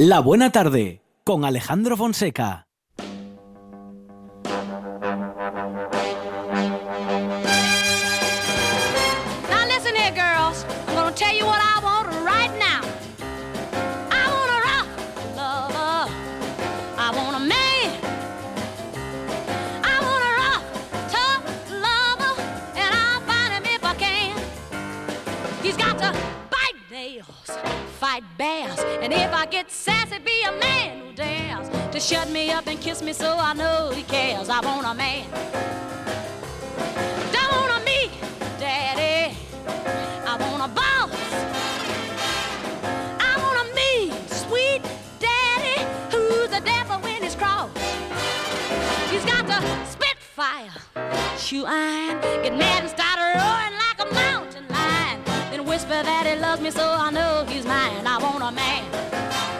La Buena Tarde con Alejandro Fonseca. Now listen here, girls. I'm gonna tell you what I want right now. I want a rock lover. I want a man. I want a rock tough lover, and I'll find him if I can. He's got to bite nails, fight bears, and if I get to shut me up and kiss me so I know he cares. I want a man. Don't want a me, daddy. I want a boss. I want a me, sweet daddy, who's the devil when he's cross. He's got to spit fire, chew iron, get mad and start roaring like a mountain lion. Then whisper that he loves me so I know he's mine. I want a man.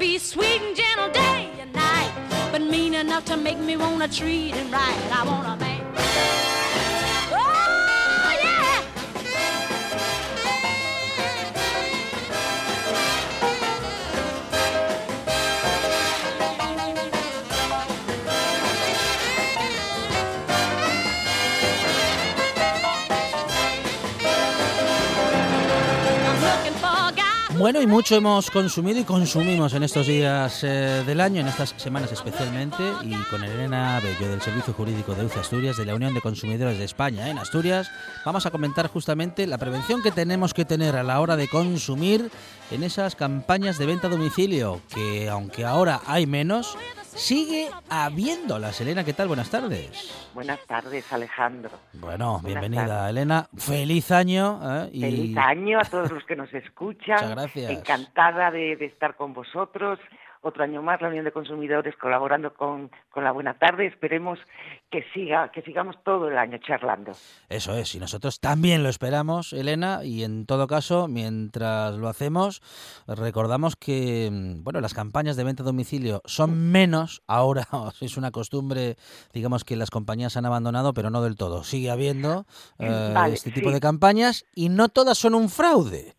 Be sweet and gentle day and night, but mean enough to make me wanna treat him right. I want a Bueno, y mucho hemos consumido y consumimos en estos días eh, del año, en estas semanas especialmente, y con Elena Bello del Servicio Jurídico de UCE Asturias, de la Unión de Consumidores de España en Asturias, vamos a comentar justamente la prevención que tenemos que tener a la hora de consumir en esas campañas de venta a domicilio, que aunque ahora hay menos, sigue habiéndolas. Elena, ¿qué tal? Buenas tardes. Buenas tardes, Alejandro. Bueno, Buenas bienvenida tardes. Elena. Feliz año. ¿eh? Y- Feliz año a todos los que nos escuchan. Muchas gracias. Encantada de, de estar con vosotros. Otro año más, la Unión de Consumidores colaborando con, con la Buena Tarde. Esperemos que siga, que sigamos todo el año charlando. Eso es, y nosotros también lo esperamos, Elena, y en todo caso, mientras lo hacemos, recordamos que mm, bueno, las campañas de venta a domicilio son menos ahora, es una costumbre, digamos que las compañías han abandonado, pero no del todo. Sigue habiendo eh, Vale, este tipo sí. de campañas y no todas son un fraude.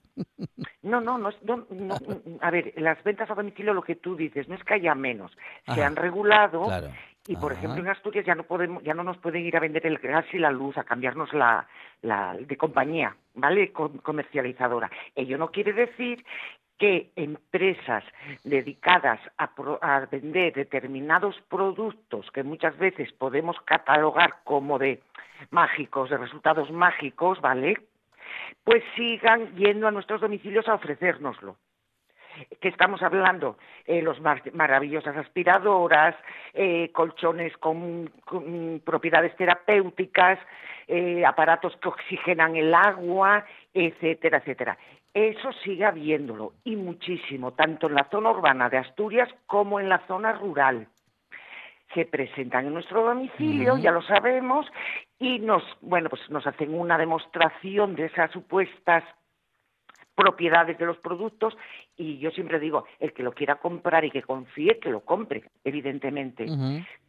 No, no, no, es- no, no, a ver, las ventas a domicilio, lo que tú dices, no es que haya menos, se Ajá. han regulado Claro. Y, por Ajá. ejemplo, en Asturias ya no podemos, ya no nos pueden ir a vender el gas y la luz, a cambiarnos la, la de compañía, ¿vale? Com- comercializadora. Ello no quiere decir que empresas dedicadas a, pro- a vender determinados productos que muchas veces podemos catalogar como de mágicos, de resultados mágicos, ¿vale? Pues sigan yendo a nuestros domicilios a ofrecérnoslo que estamos hablando, eh, los mar- maravillosas aspiradoras, eh, colchones con, con propiedades terapéuticas, eh, aparatos que oxigenan el agua, etcétera, etcétera. Eso sigue habiéndolo y muchísimo, tanto en la zona urbana de Asturias como en la zona rural. Se presentan en nuestro domicilio, ya lo sabemos, y nos, bueno, pues nos hacen una demostración de esas supuestas propiedades de los productos y yo siempre digo, el que lo quiera comprar y que confíe, que lo compre, evidentemente.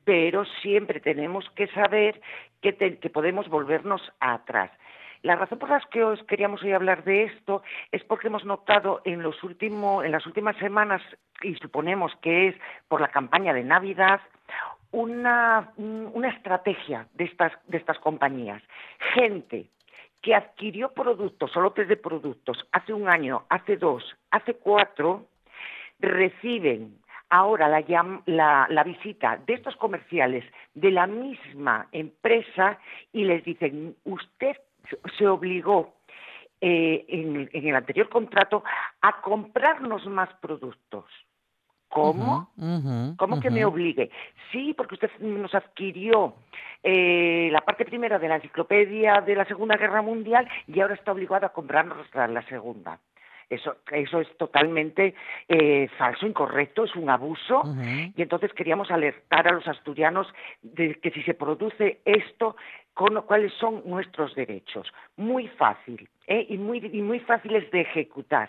Pero siempre tenemos que saber que, te- que podemos volvernos atrás. La razón por la que os queríamos hoy hablar de esto es porque hemos notado en, los último- en las últimas semanas, y suponemos que es por la campaña de Navidad, una, una estrategia de estas, de estas compañías. Gente que adquirió productos, o lotes de productos, hace un año, hace dos, hace cuatro, reciben ahora la, visita de estos comerciales de la misma empresa y les dicen, usted se obligó eh, en el anterior contrato a comprarnos más productos. ¿Cómo? ¿Cómo que me obligue? Sí, porque usted nos adquirió eh, la parte primera de la enciclopedia de la Segunda Guerra Mundial y ahora está obligado a comprarnos la, la segunda. Eso, eso es totalmente eh, falso, incorrecto, es un abuso. Y entonces queríamos alertar a los asturianos de que si se produce esto, con, cuáles son nuestros derechos. Muy fácil ¿eh? y, muy, y muy fáciles de ejecutar.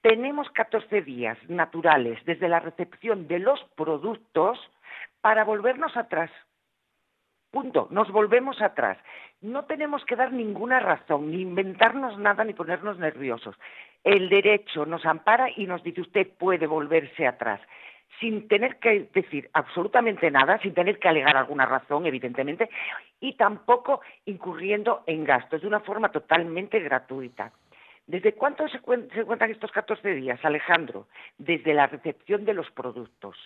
Tenemos 14 días naturales desde la recepción de los productos para volvernos atrás. Punto. Nos volvemos atrás. No tenemos que dar ninguna razón, ni inventarnos nada, ni ponernos nerviosos. El derecho nos ampara y nos dice usted puede volverse atrás sin tener que decir absolutamente nada, sin tener que alegar alguna razón, evidentemente, y tampoco incurriendo en gastos, de una forma totalmente gratuita. ¿Desde cuánto se, cuen- se cuentan estos 14 días, Alejandro? Desde la recepción de los productos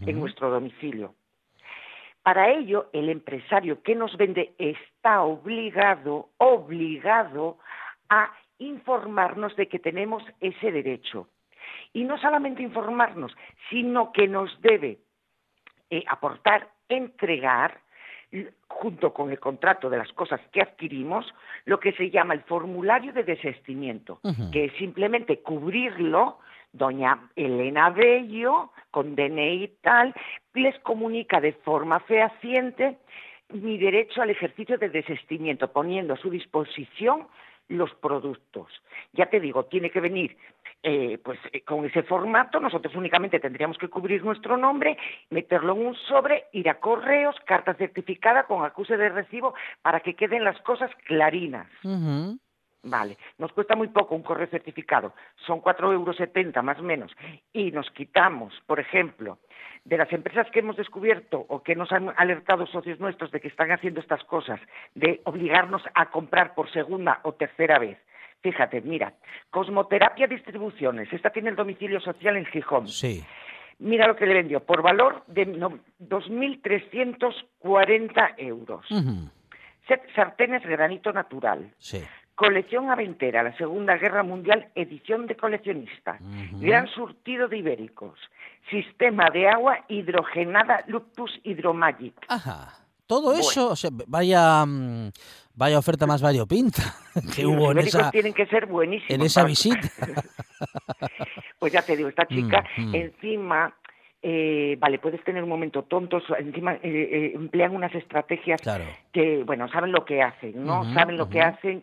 en nuestro domicilio. Para ello, el empresario que nos vende está obligado, obligado a informarnos de que tenemos ese derecho. Y no solamente informarnos, sino que nos debe eh, aportar, entregar, junto con el contrato de las cosas que adquirimos, lo que se llama el formulario de desestimiento, que es simplemente cubrirlo, doña Elena Bello, con DNI y tal, les comunica de forma fehaciente mi derecho al ejercicio de desestimiento, poniendo a su disposición los productos. Ya te digo, tiene que venir eh, pues eh, con ese formato, nosotros únicamente tendríamos que cubrir nuestro nombre, meterlo en un sobre, ir a correos, carta certificada con acuse de recibo para que queden las cosas clarinas. Vale, nos cuesta muy poco un correo certificado, son 4,70 euros más o menos, y nos quitamos, por ejemplo, de las empresas que hemos descubierto o que nos han alertado socios nuestros de que están haciendo estas cosas, de obligarnos a comprar por segunda o tercera vez. Fíjate, mira, Cosmoterapia Distribuciones, esta tiene el domicilio social en Gijón. Sí. Mira lo que le vendió, por valor de no- 2.340 euros. Ujú. Set sartenes granito natural. Sí. Colección Aventera, la Segunda Guerra Mundial, edición de coleccionista. Gran surtido de ibéricos. Sistema de agua hidrogenada Luctus Hydromagic. Ajá. Todo Bueno. eso, o sea, vaya, mm, vaya oferta más variopinta que Sí, hubo los en esa, tienen que ser buenísimos. en esa visita. Pues ya te digo, esta chica Mm, mm. encima, eh, vale, puedes tener un momento tontos, encima eh, eh, emplean unas estrategias Claro. que, bueno, saben lo que hacen, ¿no? Saben lo que hacen.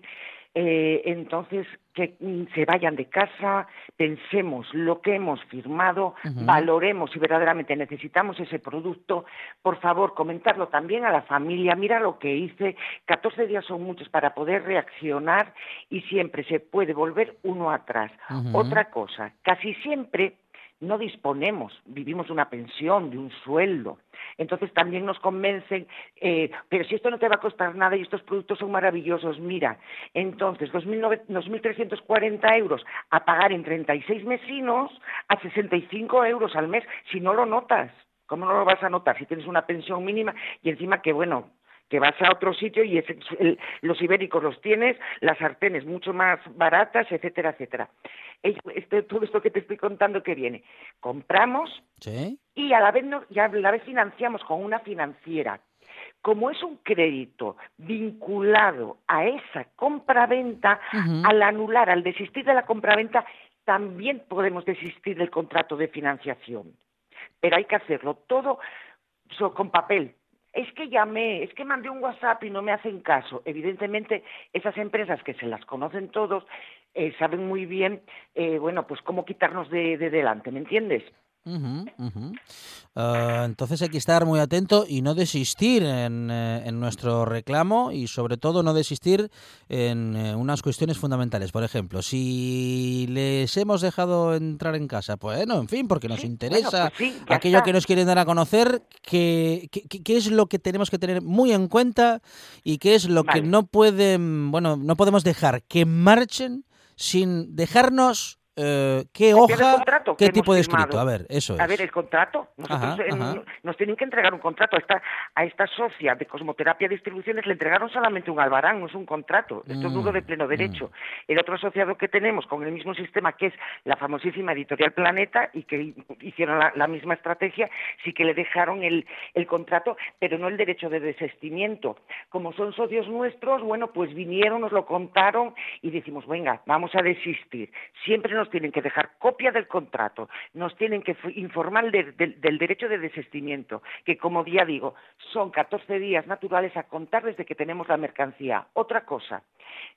Eh, entonces, que mm, se vayan de casa, pensemos lo que hemos firmado, valoremos si verdaderamente necesitamos ese producto. Por favor, comentarlo también a la familia. Mira lo que hice. 14 días son muchos para poder reaccionar y siempre se puede volver uno atrás. Otra cosa, casi siempre no disponemos, vivimos de una pensión, de un sueldo. Entonces también nos convencen, eh, pero si esto no te va a costar nada y estos productos son maravillosos, mira, entonces 2.900 2.340 euros a pagar en 36 mesinos a 65 euros al mes, si no lo notas. ¿Cómo no lo vas a notar si tienes una pensión mínima y encima que, bueno, que vas a otro sitio y el- los ibéricos los tienes, las sartenes mucho más baratas, etcétera, etcétera. Este- todo esto que te estoy contando que viene, compramos Sí. y a la vez no- y a la vez financiamos con una financiera. Como es un crédito vinculado a esa compraventa, Ujú. al anular, al desistir de la compraventa, también podemos desistir del contrato de financiación. Pero hay que hacerlo todo con papel. Es que llamé, es que mandé un WhatsApp y no me hacen caso. Evidentemente, esas empresas que se las conocen todos eh, saben muy bien, eh, bueno, pues cómo quitarnos de, de delante, ¿me entiendes? Ujú. Ah, entonces hay que estar muy atento y no desistir en, eh, en nuestro reclamo y sobre todo no desistir en eh, unas cuestiones fundamentales. Por ejemplo, si les hemos dejado entrar en casa, pues bueno, en fin, porque nos Sí, interesa bueno, pues sí, aquello está. que nos quieren dar a conocer, qué que, que- qué es lo que tenemos que tener muy en cuenta y qué es lo que no pueden, bueno, no podemos dejar que marchen sin dejarnos eh, qué hoja, qué tipo de escrito. A ver, eso es. A ver, el contrato. Nosotros Ajá, eh, ajá. nos tienen que entregar un contrato. A esta, a esta socia de Cosmoterapia Distribuciones le entregaron solamente un albarán, no es un contrato. Esto es Mm, nudo de pleno derecho. El otro asociado que tenemos con el mismo sistema, que es la famosísima Editorial Planeta, y que hicieron la, la misma estrategia, sí que le dejaron el, el contrato, pero no el derecho de desistimiento. Como son socios nuestros, bueno, pues vinieron, nos lo contaron y decimos, venga, vamos a desistir. Siempre nos tienen que dejar copia del contrato, nos tienen que informar de- del- del derecho de desistimiento, que como ya digo, son 14 días naturales a contar desde que tenemos la mercancía. Otra cosa,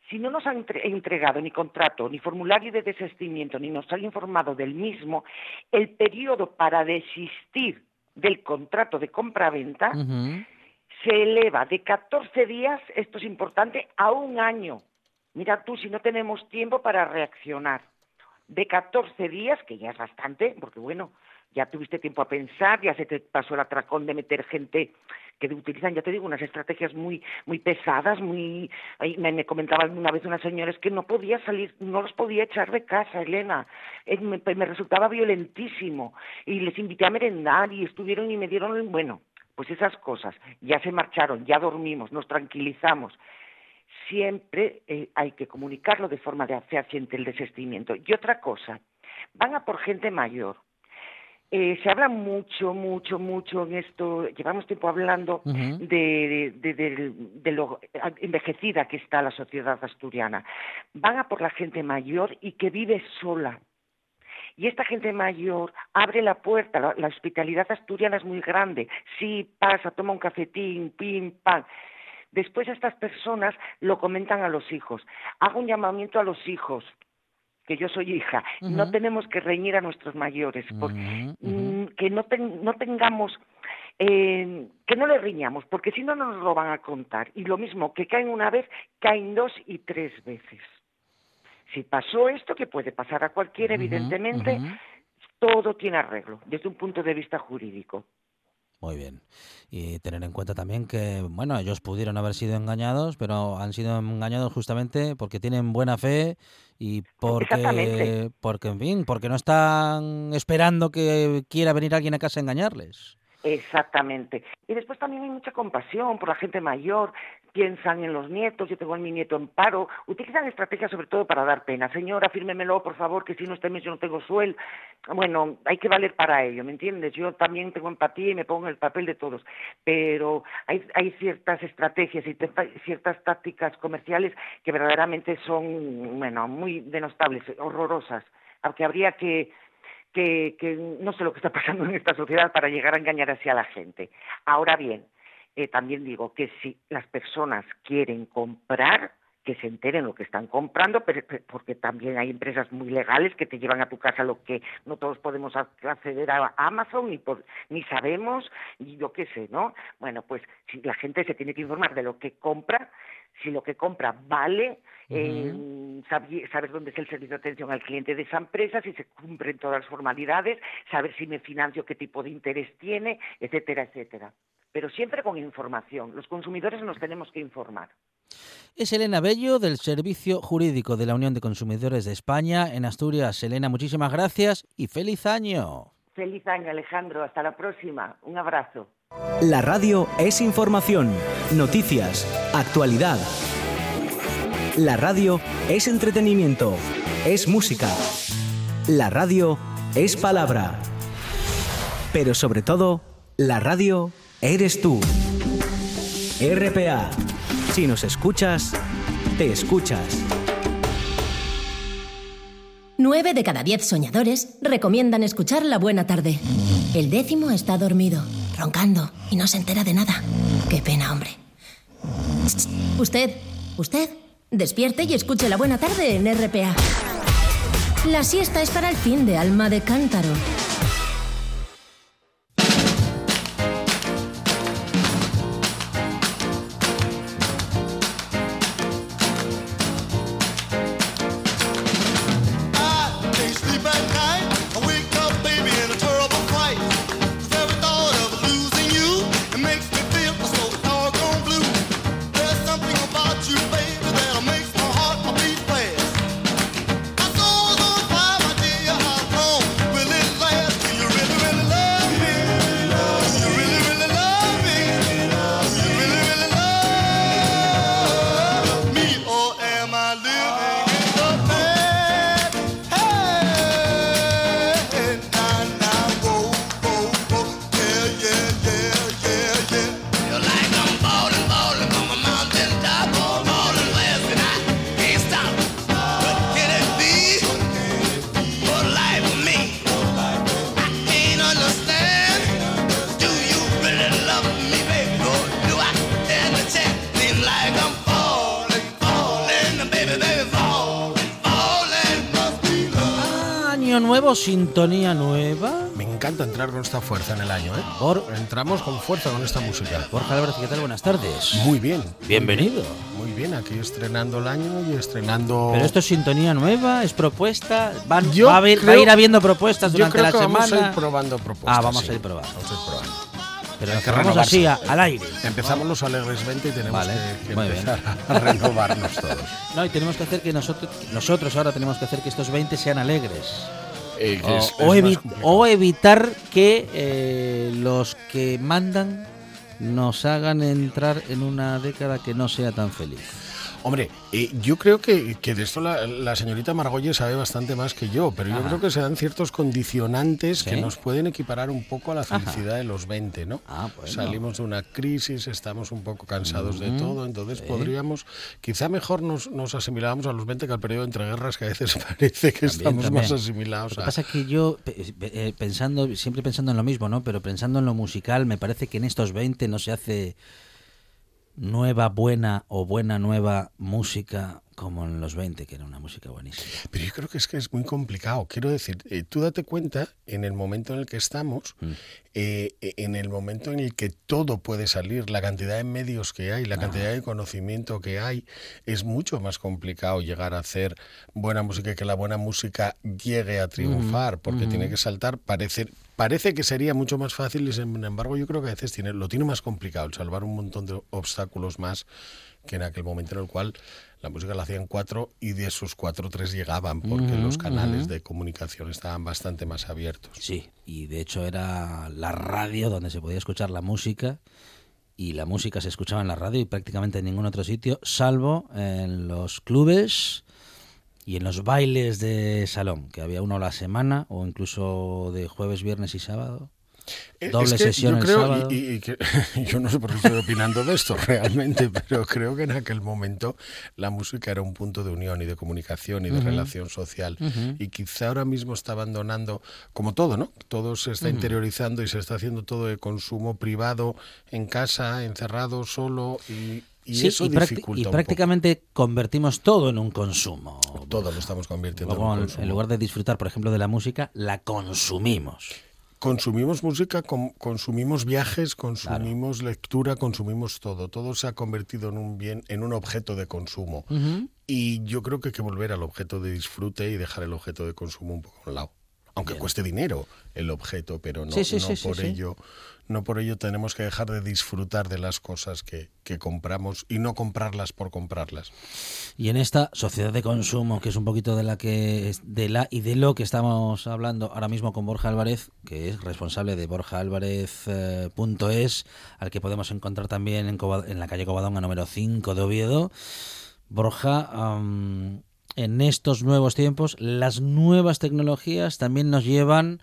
si no nos han entre- entregado ni contrato, ni formulario de desistimiento, ni nos han informado del mismo, el periodo para desistir del contrato de compra-venta Ujú. se eleva de 14 días, esto es importante, a un año. Mira tú, si no tenemos tiempo para reaccionar. De 14 días, que ya es bastante, porque bueno, ya tuviste tiempo a pensar, ya se te pasó el atracón de meter gente que utilizan, ya te digo, unas estrategias muy muy pesadas, muy... Me, me comentaban una vez unas señoras que no podía salir, no los podía echar de casa, Elena. Eh, me, me resultaba violentísimo. Y les invité a merendar y estuvieron y me dieron, bueno, pues esas cosas. Ya se marcharon, ya dormimos, nos tranquilizamos siempre eh, hay que comunicarlo de forma de fehaciente el desistimiento. Y otra cosa, van a por gente mayor. Eh, se habla mucho, mucho, mucho en esto, llevamos tiempo hablando Ujú. de, de- de- de- de lo envejecida que está la sociedad asturiana. Van a por la gente mayor y que vive sola. Y esta gente mayor abre la puerta, la, la hospitalidad asturiana es muy grande. Sí, pasa, toma un cafetín, pim, pam. Después estas personas lo comentan a los hijos. Hago un llamamiento a los hijos, que yo soy hija. No tenemos que reñir a nuestros mayores, ujú. mm, que no, ten- no tengamos, eh, que no le riñamos, porque si no no nos lo van a contar. Y lo mismo, que caen una vez, caen dos y tres veces. Si pasó esto, que puede pasar a cualquiera, evidentemente, todo tiene arreglo, desde un punto de vista jurídico. Muy bien. Y tener en cuenta también que, bueno, ellos pudieron haber sido engañados, pero han sido engañados justamente porque tienen buena fe y porque, porque en fin, porque no están esperando que quiera venir alguien a casa a engañarles. Exactamente. Y después también hay mucha compasión por la gente mayor, piensan en los nietos, yo tengo a mi nieto en paro, utilizan estrategias sobre todo para dar pena. Señora, fírmemelo, por favor, que si no este mes yo no tengo sueldo. Bueno, hay que valer para ello, ¿me entiendes? Yo también tengo empatía y me pongo en el papel de todos, pero hay, hay ciertas estrategias y ciertas tácticas comerciales que verdaderamente son, bueno, muy denostables, horrorosas, aunque habría que que, que no sé lo que está pasando en esta sociedad para llegar a engañar así a la gente. Ahora bien, eh, también digo que si las personas quieren comprar, que se enteren lo que están comprando, pero, porque también hay empresas muy legales que te llevan a tu casa lo que no todos podemos ac- acceder a Amazon ni por, ni sabemos, y yo qué sé, ¿no? Bueno, pues si la gente se tiene que informar de lo que compra, si lo que compra vale, eh, saber dónde es el servicio de atención al cliente de esa empresa, si se cumplen todas las formalidades, saber si me financio, qué tipo de interés tiene, etcétera, etcétera. Pero siempre con información. Los consumidores nos tenemos que informar. Es Elena Bello del Servicio Jurídico de la Unión de Consumidores de España en Asturias. Elena, muchísimas gracias y feliz año. Feliz año, Alejandro. Hasta la próxima. Un abrazo. La radio es información, noticias, actualidad. La radio es entretenimiento, es música. La radio es palabra. Pero sobre todo, la radio eres tú. RPA. Si nos escuchas, te escuchas. Nueve de cada diez soñadores recomiendan escuchar La Buena Tarde. El décimo está dormido, roncando, y no se entera de nada. Qué pena, hombre. Usted, usted, despierte y escuche La Buena Tarde en RPA. La siesta es para el fin de alma de cántaro. Sintonía nueva. Me encanta entrar con esta fuerza en el año, ¿eh? Bor- Entramos con fuerza con esta música. Borja Álvarez, ¿qué tal? Buenas tardes. Muy bien. Bienvenido. Muy bien, aquí estrenando el año y estrenando... Pero esto es sintonía nueva, es propuesta. Van, Yo va, a haber, va a ir habiendo propuestas Yo durante creo la que semana. vamos a ir probando propuestas. Ah, vamos sí. a ir probando. Vamos a ir probando. Pero Hay que renovarse. así, a- al aire. Empezamos los Alegres 20 y tenemos Vale, que, que muy bien. empezar a renovarnos todos. No, y tenemos que hacer que nosotros, nosotros ahora tenemos que hacer que estos 20 sean alegres. Eh, que O, es- o es más evi- complicado. o evitar que eh, los que mandan nos hagan entrar en una década que no sea tan feliz. Hombre, eh, yo creo que, que de esto la, la señorita Margolles sabe bastante más que yo, pero yo creo que se dan ciertos condicionantes que nos pueden equiparar un poco a la felicidad de los 20, ¿no? Ah, bueno. Salimos de una crisis, estamos un poco cansados de todo, entonces podríamos, quizá mejor nos, nos asimilamos a los 20 que al periodo entre guerras, que a veces parece que estamos más asimilados Lo que a... pasa es que yo, eh, pensando, siempre pensando en lo mismo, ¿no? Pero pensando en lo musical, me parece que en estos 20 no se hace nueva, buena o buena, nueva música como en los 20, que era una música buenísima. Pero yo creo que es que es muy complicado. Quiero decir, eh, tú date cuenta en el momento en el que estamos, Mm. eh, en el momento en el que todo puede salir, la cantidad de medios que hay, Ah. la cantidad de conocimiento que hay, es mucho más complicado llegar a hacer buena música y que la buena música llegue a triunfar, porque tiene que saltar, parece... Parece que sería mucho más fácil y sin embargo yo creo que a veces tiene, lo tiene más complicado, el salvar un montón de obstáculos más que en aquel momento en el cual la música la hacían cuatro y de esos cuatro tres llegaban porque los canales de comunicación estaban bastante más abiertos. Sí, y de hecho era la radio donde se podía escuchar la música y la música se escuchaba en la radio y prácticamente en ningún otro sitio, salvo en los clubes y en los bailes de salón, que había uno a la semana o incluso de jueves, viernes y sábado. Eh, Doble es que sesión yo el creo, sábado. y, y- y que- yo no sé por qué estoy opinando de esto realmente, pero creo que en aquel momento la música era un punto de unión y de comunicación y de relación social. Y quizá ahora mismo está abandonando, como todo, ¿no? Todo se está interiorizando y se está haciendo todo de consumo privado, en casa, encerrado, solo, y, y Sí, eso y, dificulta y un poco. prácticamente convertimos todo en un consumo. Todo lo estamos convirtiendo Luego, en un consumo. en lugar de disfrutar, por ejemplo, de la música, la consumimos. Consumimos música, com- consumimos viajes, consumimos lectura, consumimos todo. Todo se ha convertido en un bien, en un objeto de consumo. Y yo creo que hay que volver al objeto de disfrute y dejar el objeto de consumo un poco a un lado. Aunque cueste dinero el objeto, pero no, Sí, sí, no sí, sí, por ello, no por ello tenemos que dejar de disfrutar de las cosas que, que compramos y no comprarlas por comprarlas. Y en esta sociedad de consumo, que es un poquito de la que de la y de lo que estamos hablando ahora mismo con Borja Álvarez, que es responsable de borjaalvarez.es, al que podemos encontrar también en, Coba- en la calle Covadonga número 5 de Oviedo. Borja, en estos nuevos tiempos, las nuevas tecnologías también nos llevan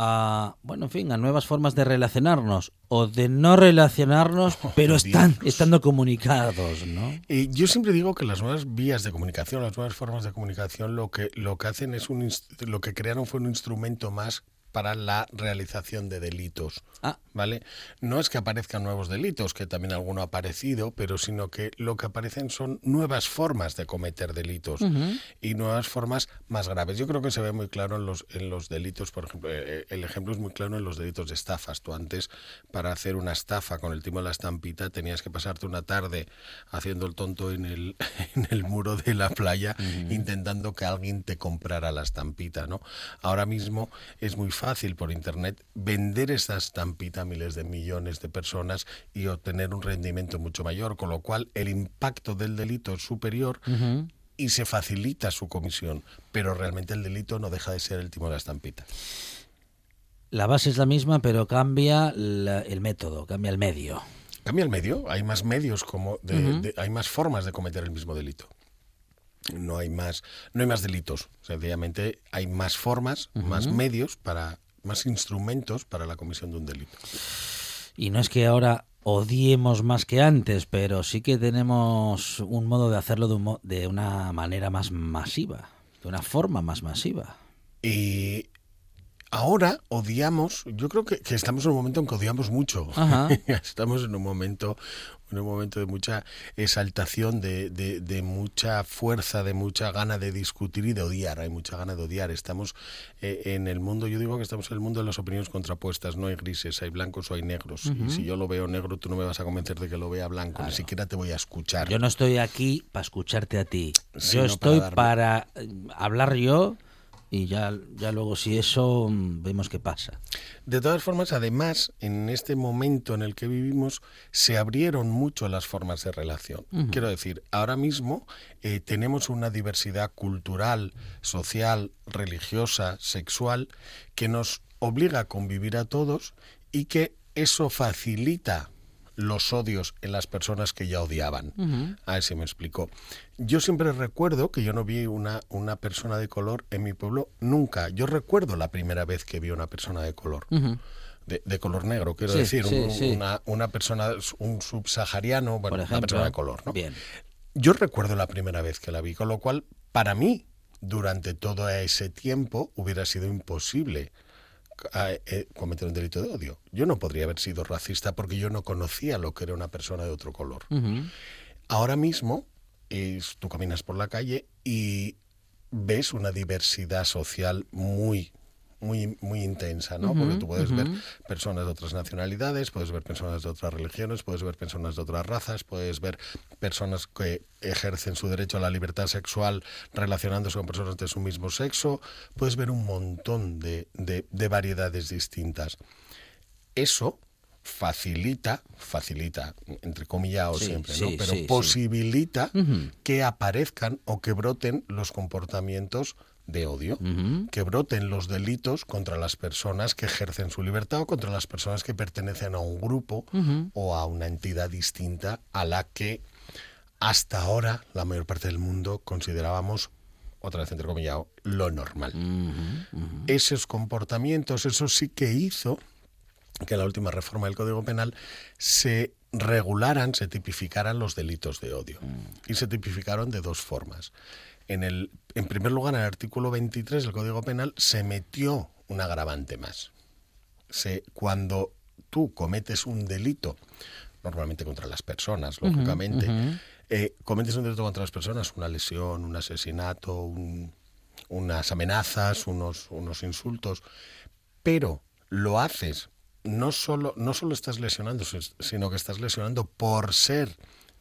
a, bueno, en fin, a nuevas formas de relacionarnos o de no relacionarnos, pero están Dios. estando comunicados, ¿no? Eh, yo siempre digo que las nuevas vías de comunicación, las nuevas formas de comunicación, lo que, lo que hacen es un lo que crearon fue un instrumento más para la realización de delitos. Ah. ¿Vale? No es que aparezcan nuevos delitos, que también alguno ha aparecido, pero sino que lo que aparecen son nuevas formas de cometer delitos y nuevas formas más graves. Yo creo que se ve muy claro en los, en los delitos, por ejemplo, eh, el ejemplo es muy claro en los delitos de estafas. Tú antes, para hacer una estafa con el timo de la estampita, tenías que pasarte una tarde haciendo el tonto en el, en el muro de la playa, intentando que alguien te comprara la estampita, ¿no? Ahora mismo es muy fácil por internet vender esa estampita a miles de millones de personas y obtener un rendimiento mucho mayor, con lo cual el impacto del delito es superior y se facilita su comisión, pero realmente el delito no deja de ser el timo de la estampita. La base es la misma, pero cambia la- el método, cambia el medio. Cambia el medio, hay más medios como de- de- hay más formas de cometer el mismo delito. No hay más, no hay más delitos. Sencillamente hay más formas, más medios para, más instrumentos para la comisión de un delito. Y no es que ahora odiemos más que antes, pero sí que tenemos un modo de hacerlo de, un de una manera más masiva, de una forma más masiva. Y ahora odiamos, yo creo que, que estamos en un momento en que odiamos mucho. Ajá. estamos en un momento, en un momento de mucha exaltación, de, de- de mucha fuerza, de mucha gana de discutir y de odiar. Hay mucha gana de odiar. Estamos eh, en el mundo, yo digo que estamos en el mundo de las opiniones contrapuestas. No hay grises, hay blancos o hay negros. Y si yo lo veo negro, tú no me vas a convencer de que lo vea blanco. Ni siquiera te voy a escuchar. Yo no estoy aquí para escucharte a ti. Sí, yo no estoy para para, eh, hablar yo y ya, ya luego si eso mm, vemos qué pasa. De todas formas, además, en este momento en el que vivimos, se abrieron mucho las formas de relación. Quiero decir, ahora mismo eh, tenemos una diversidad cultural, social, religiosa, sexual, que nos obliga a convivir a todos y que eso facilita los odios en las personas que ya odiaban. A ver si me explico. Yo siempre recuerdo que yo no vi una, una persona de color en mi pueblo nunca. Yo recuerdo la primera vez que vi una persona de color. De, de color negro, quiero Sí, decir, sí, un- sí. Una, una persona, un subsahariano, bueno, una persona de color, ¿no? Bien. Yo recuerdo la primera vez que la vi, con lo cual, para mí, durante todo ese tiempo, hubiera sido imposible cometer un delito de odio. Yo no podría haber sido racista porque yo no conocía lo que era una persona de otro color. Ahora mismo, es- tú caminas por la calle y ves una diversidad social muy muy, muy intensa, ¿no? Porque tú puedes ver personas de otras nacionalidades, puedes ver personas de otras religiones, puedes ver personas de otras razas, puedes ver personas que ejercen su derecho a la libertad sexual relacionándose con personas de su mismo sexo, puedes ver un montón de, de- de variedades distintas. Eso facilita, facilita, entre comillas Sí, siempre, sí, ¿no? Pero sí. posibilita que aparezcan o que broten los comportamientos de odio, que broten los delitos contra las personas que ejercen su libertad o contra las personas que pertenecen a un grupo o a una entidad distinta a la que hasta ahora la mayor parte del mundo considerábamos, otra vez entrecomillado, lo normal. Esos comportamientos, eso sí que hizo que la última reforma del Código Penal se regularan, se tipificaran los delitos de odio. Y se tipificaron de dos formas. En, el, en primer lugar, en el artículo 23 del Código Penal se metió un agravante más. Se, cuando tú cometes un delito, normalmente contra las personas, lógicamente, eh, cometes un delito contra las personas, una lesión, un asesinato, un- unas amenazas, unos, unos insultos, pero lo haces, no solo, no solo estás lesionando, si- sino que estás lesionando por ser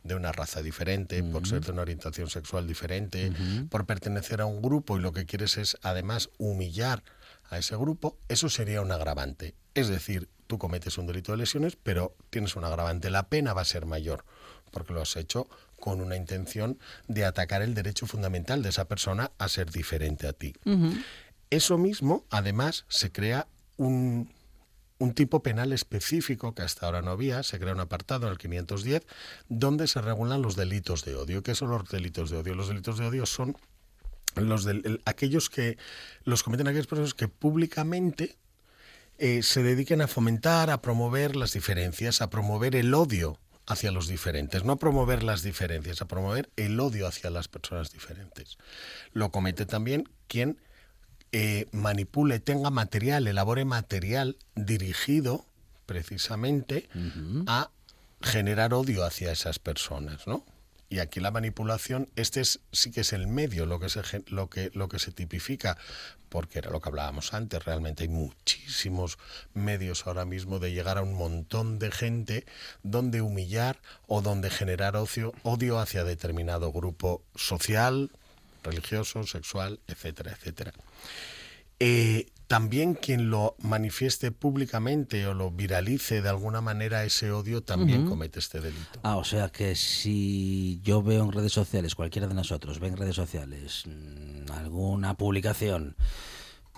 de una raza diferente, por ser de una orientación sexual diferente, por pertenecer a un grupo y lo que quieres es además humillar a ese grupo, eso sería un agravante. Es decir, tú cometes un delito de lesiones, pero tienes un agravante. La pena va a ser mayor, porque lo has hecho con una intención de atacar el derecho fundamental de esa persona a ser diferente a ti. Eso mismo, además, se crea un, un tipo penal específico que hasta ahora no había, se crea un apartado en el 510 donde se regulan los delitos de odio. ¿Qué son los delitos de odio? Los delitos de odio son los el- aquellos que los cometen aquellas personas que públicamente eh, se dediquen a fomentar, a promover las diferencias, a promover el odio hacia los diferentes, no a promover las diferencias, a promover el odio hacia las personas diferentes. Lo comete también quien eh, manipule, tenga material, elabore material dirigido precisamente a generar odio hacia esas personas, ¿no? Y aquí la manipulación, este es, sí que es el medio, lo que, se, lo, que, lo que se tipifica, porque era lo que hablábamos antes, realmente hay muchísimos medios ahora mismo de llegar a un montón de gente donde humillar o donde generar ocio, odio hacia determinado grupo social, religioso, sexual, etcétera, etcétera. Eh, también quien lo manifieste públicamente o lo viralice de alguna manera ese odio también comete este delito. Ah, o sea que si yo veo en redes sociales, cualquiera de nosotros ve en redes sociales mm, alguna publicación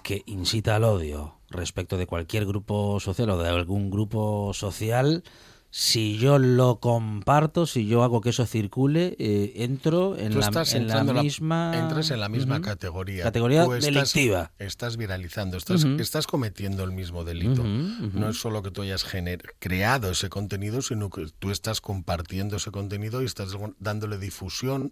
que incita al odio respecto de cualquier grupo social o de algún grupo social, si yo lo comparto, si yo hago que eso circule, eh, entro en Tú la, estás en la entrando en la- misma... entras en la misma categoría. Categoría Tú delictiva. Estás viralizando, estás, estás cometiendo el mismo delito. No es solo que tú hayas creado ese contenido, sino que tú estás compartiendo ese contenido y estás dándole difusión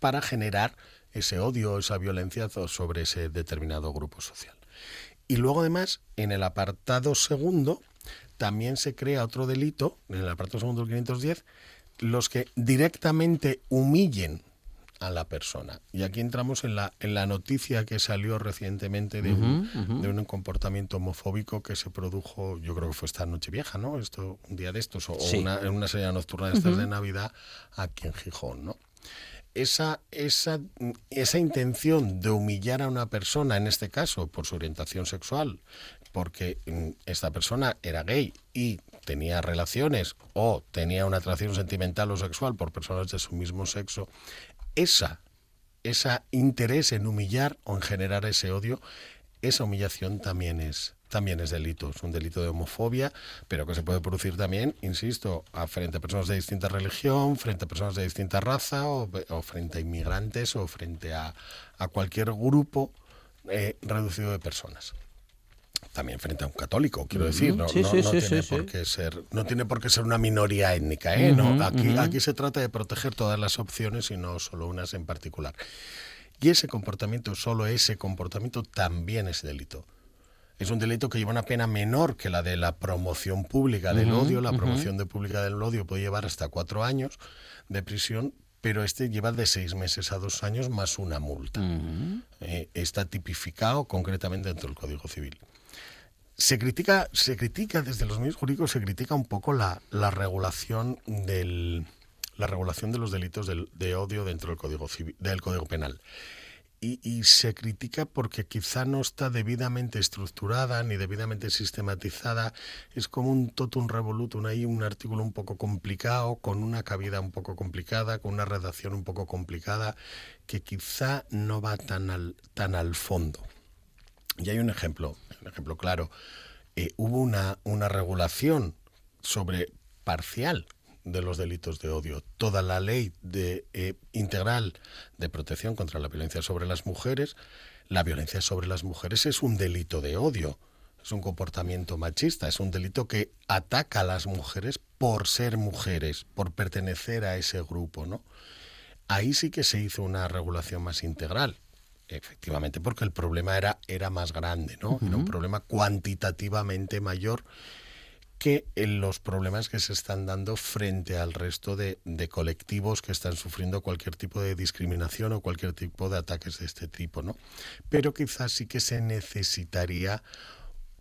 para generar ese odio, esa violencia sobre ese determinado grupo social. Y luego además, en el apartado segundo, también se crea otro delito, en el apartado segundo del 510, los que directamente humillen a la persona. Y aquí entramos en la, en la noticia que salió recientemente de, un, de un comportamiento homofóbico que se produjo, yo creo que fue esta noche vieja, ¿no? Esto, un día de estos, o, o Sí. una, en una serie nocturna de estas de Navidad aquí en Gijón, ¿no? esa, esa, esa intención de humillar a una persona, en este caso por su orientación sexual, porque mm, esta persona era gay y tenía relaciones o tenía una atracción sentimental o sexual por personas de su mismo sexo, esa, esa interés en humillar o en generar ese odio, esa humillación también es también es delito, es un delito de homofobia, pero que se puede producir también, insisto, frente a personas de distinta religión, frente a personas de distinta raza, o, frente a inmigrantes, o frente a, a cualquier grupo eh, reducido de personas. También frente a un católico, quiero decir, no, Sí, no- sí, no sí, tiene por qué ser, no tiene por qué ser una minoría étnica, ¿eh? No, aquí, aquí se trata de proteger todas las opciones y no solo unas en particular. Y ese comportamiento, solo ese comportamiento, también es delito. Es un delito que lleva una pena menor que la de la promoción pública del odio. La promoción de pública del odio puede llevar hasta cuatro años de prisión, pero este lleva de seis meses a dos años más una multa. Eh, está tipificado concretamente dentro del Código Civil. Se critica, se critica desde los medios jurídicos, se critica un poco la, la regulación del la regulación de los delitos del- de odio dentro del Código Civil, del Código Penal. Y, se critica porque quizá no está debidamente estructurada ni debidamente sistematizada. Es como un totum revolutum, ahí un artículo un poco complicado, con una cabida un poco complicada, con una redacción un poco complicada, que quizá no va tan al, tan al fondo. Y hay un ejemplo, un ejemplo claro. Eh, hubo una, una regulación sobre parcial de los delitos de odio. Toda la ley de, eh, integral de protección contra la violencia sobre las mujeres, la violencia sobre las mujeres es un delito de odio. Es un comportamiento machista, es un delito que ataca a las mujeres por ser mujeres, por pertenecer a ese grupo, ¿no? Ahí sí que se hizo una regulación más integral. Efectivamente, porque el problema era, era más grande, ¿no? Era un problema cuantitativamente mayor que en los problemas que se están dando frente al resto de, de colectivos que están sufriendo cualquier tipo de discriminación o cualquier tipo de ataques de este tipo, ¿no? Pero quizás sí que se necesitaría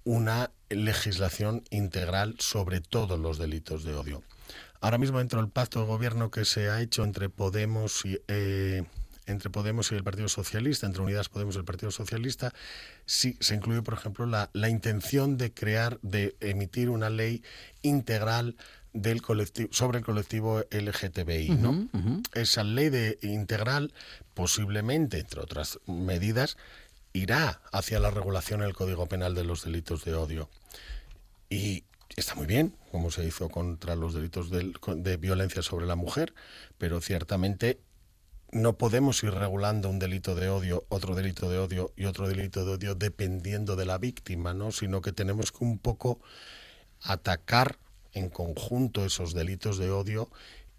una legislación integral sobre todos los delitos de odio. Ahora mismo dentro del pacto de gobierno que se ha hecho entre Podemos y eh, entre Podemos y el Partido Socialista, entre Unidas Podemos y el Partido Socialista, sí se incluye, por ejemplo, la, la intención de crear, de emitir una ley integral del colectivo, sobre el colectivo LGTBI. ¿no? Esa ley de integral, posiblemente, entre otras medidas, irá hacia la regulación en el Código Penal de los delitos de odio. Y está muy bien, como se hizo contra los delitos del- con- de, violencia sobre la mujer, pero ciertamente no podemos ir regulando un delito de odio, otro delito de odio y otro delito de odio dependiendo de la víctima, ¿no? Sino que tenemos que un poco atacar en conjunto esos delitos de odio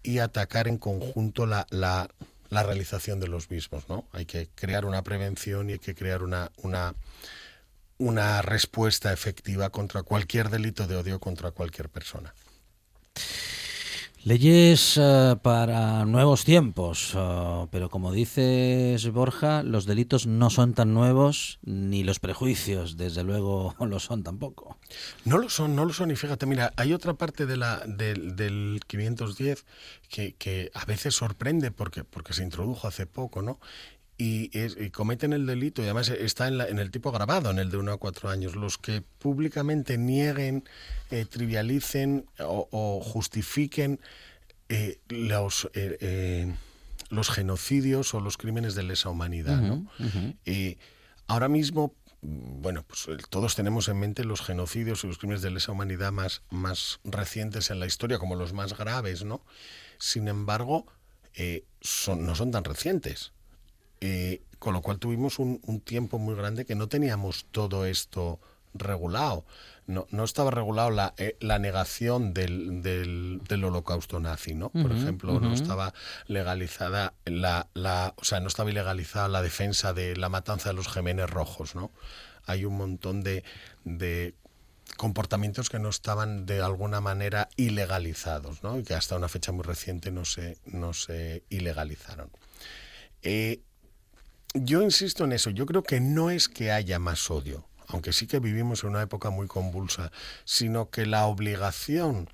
y atacar en conjunto la, la, realización de los mismos, ¿no? Hay que crear una prevención y hay que crear una, una, una respuesta efectiva contra cualquier delito de odio contra cualquier persona. Leyes eh, para nuevos tiempos, eh, pero como dices Borja, los delitos no son tan nuevos ni los prejuicios, desde luego, lo son tampoco. No lo son, no lo son. Y fíjate, mira, hay otra parte de la, del, del 510 que, que a veces sorprende porque, porque se introdujo hace poco, ¿no? Y, cometen el delito, y además está en, la- en el tipo grabado, en el de 1 a 4 años, los que públicamente nieguen, eh, trivialicen o, o justifiquen eh, los, eh, eh, los genocidios o los crímenes de lesa humanidad. ¿no? Y ahora mismo, bueno, pues todos tenemos en mente los genocidios y los crímenes de lesa humanidad más, más recientes en la historia, como los más graves, ¿no? Sin embargo, son, no son tan recientes. Eh, con lo cual tuvimos un, un tiempo muy grande que no teníamos todo esto regulado. No, no estaba regulado la, eh, la negación del, del, del holocausto nazi, ¿no? Por ejemplo, no estaba legalizada la, la, o sea, no estaba ilegalizada la defensa de la matanza de los Jiménez Rojos, ¿no? hay un montón de, de comportamientos que no estaban de alguna manera ilegalizados, ¿no? Y que hasta una fecha muy reciente no se, no se ilegalizaron. Eh, yo insisto en eso, yo creo que no es que haya más odio, aunque sí que vivimos en una época muy convulsa, sino que la obligación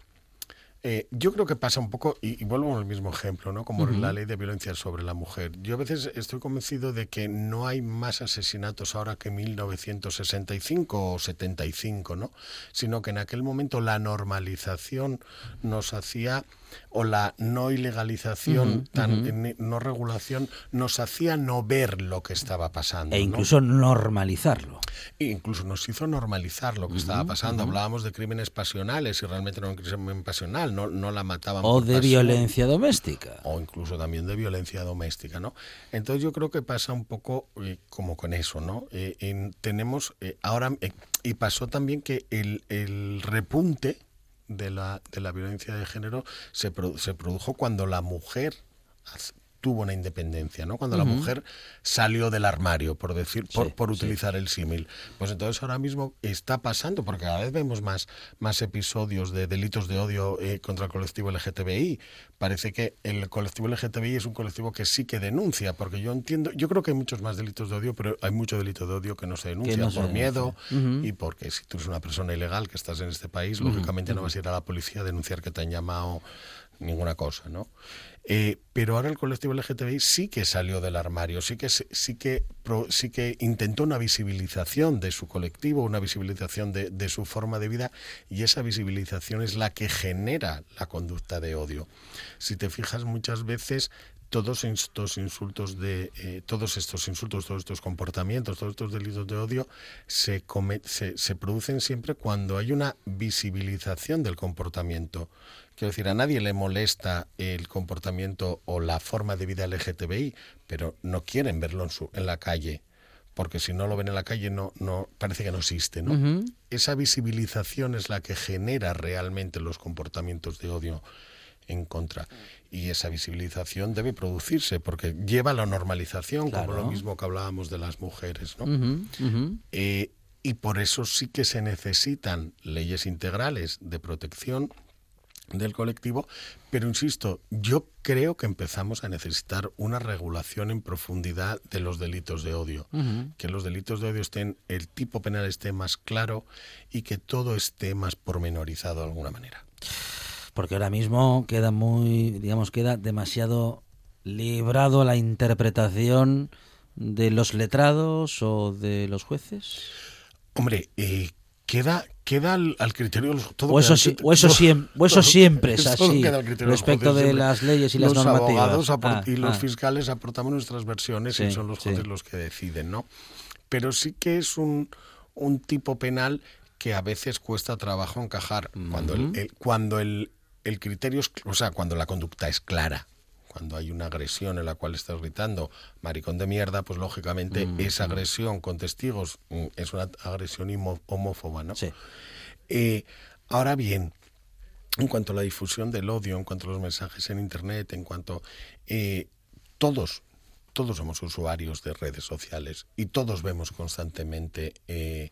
eh, yo creo que pasa un poco, y, y vuelvo al mismo ejemplo, ¿no? Como la ley de violencia sobre la mujer. Yo a veces estoy convencido de que no hay más asesinatos ahora que 1965 o 75, ¿no? Sino que en aquel momento la normalización nos hacía o la no ilegalización, tan, ni- no regulación, nos hacía no ver lo que estaba pasando. E ¿no? incluso normalizarlo. E incluso nos hizo normalizar lo que estaba pasando. Hablábamos de crímenes pasionales y realmente no era un crimen pasional, no, no la mataban. O de pasión. violencia doméstica. O incluso también de violencia doméstica, ¿no? Entonces yo creo que pasa un poco eh, como con eso, ¿no? Eh, en- tenemos eh, ahora, eh, y pasó también que el, el repunte de la, de la violencia de género se, se produjo cuando la mujer tuvo una independencia, ¿no? Cuando la mujer salió del armario, por decir, por, Sí, por sí. utilizar el símil. Pues entonces ahora mismo está pasando, porque cada vez vemos más, más episodios de delitos de odio eh, contra el colectivo LGTBI. Parece que el colectivo LGTBI es un colectivo que sí que denuncia, porque yo entiendo, yo creo que hay muchos más delitos de odio, pero hay mucho delito de odio que no se denuncia no se por miedo y porque si tú eres una persona ilegal que estás en este país, lógicamente no vas a ir a la policía a denunciar que te han llamado ninguna cosa, ¿no? Eh, pero ahora el colectivo LGTBI sí que salió del armario, sí que sí que sí que intentó una visibilización de su colectivo, una visibilización de, de su forma de vida y esa visibilización es la que genera la conducta de odio. Si te fijas muchas veces todos estos insultos de eh, todos estos insultos, todos estos comportamientos, todos estos delitos de odio se, come- se, se producen siempre cuando hay una visibilización del comportamiento. Quiero decir, a nadie le molesta el comportamiento o la forma de vida LGTBI, pero no quieren verlo en, su, en la calle, porque si no lo ven en la calle no, no parece que no existe. ¿no? Esa visibilización es la que genera realmente los comportamientos de odio en contra. Y esa visibilización debe producirse porque lleva a la normalización, como lo mismo que hablábamos de las mujeres. Eh, y por eso sí que se necesitan leyes integrales de protección del colectivo, pero insisto, yo creo que empezamos a necesitar una regulación en profundidad de los delitos de odio, que los delitos de odio estén, el tipo penal esté más claro y que todo esté más pormenorizado de alguna manera. Porque ahora mismo queda muy, digamos, queda demasiado librado a la interpretación de los letrados o de los jueces. Hombre, eh, queda queda al, al criterio de los- todo O eso, queda sí- o eso, siem- o eso todo- siempre es todo así respecto de siempre. las leyes y las los normativas. abogados Ah, y los ah. fiscales aportamos nuestras versiones Sí, y son los sí. jueces los que deciden, ¿no? Pero sí que es un, un tipo penal que a veces cuesta trabajo encajar cuando el, el- cuando el, el criterio es, o sea, cuando la conducta es clara. Cuando hay una agresión en la cual estás gritando maricón de mierda, pues lógicamente esa agresión con testigos mm, es una agresión homófoba, ¿no? Sí. Eh, ahora bien, en cuanto a la difusión del odio, en cuanto a los mensajes en Internet, en cuanto... eh, todos, todos somos usuarios de redes sociales y todos vemos constantemente eh,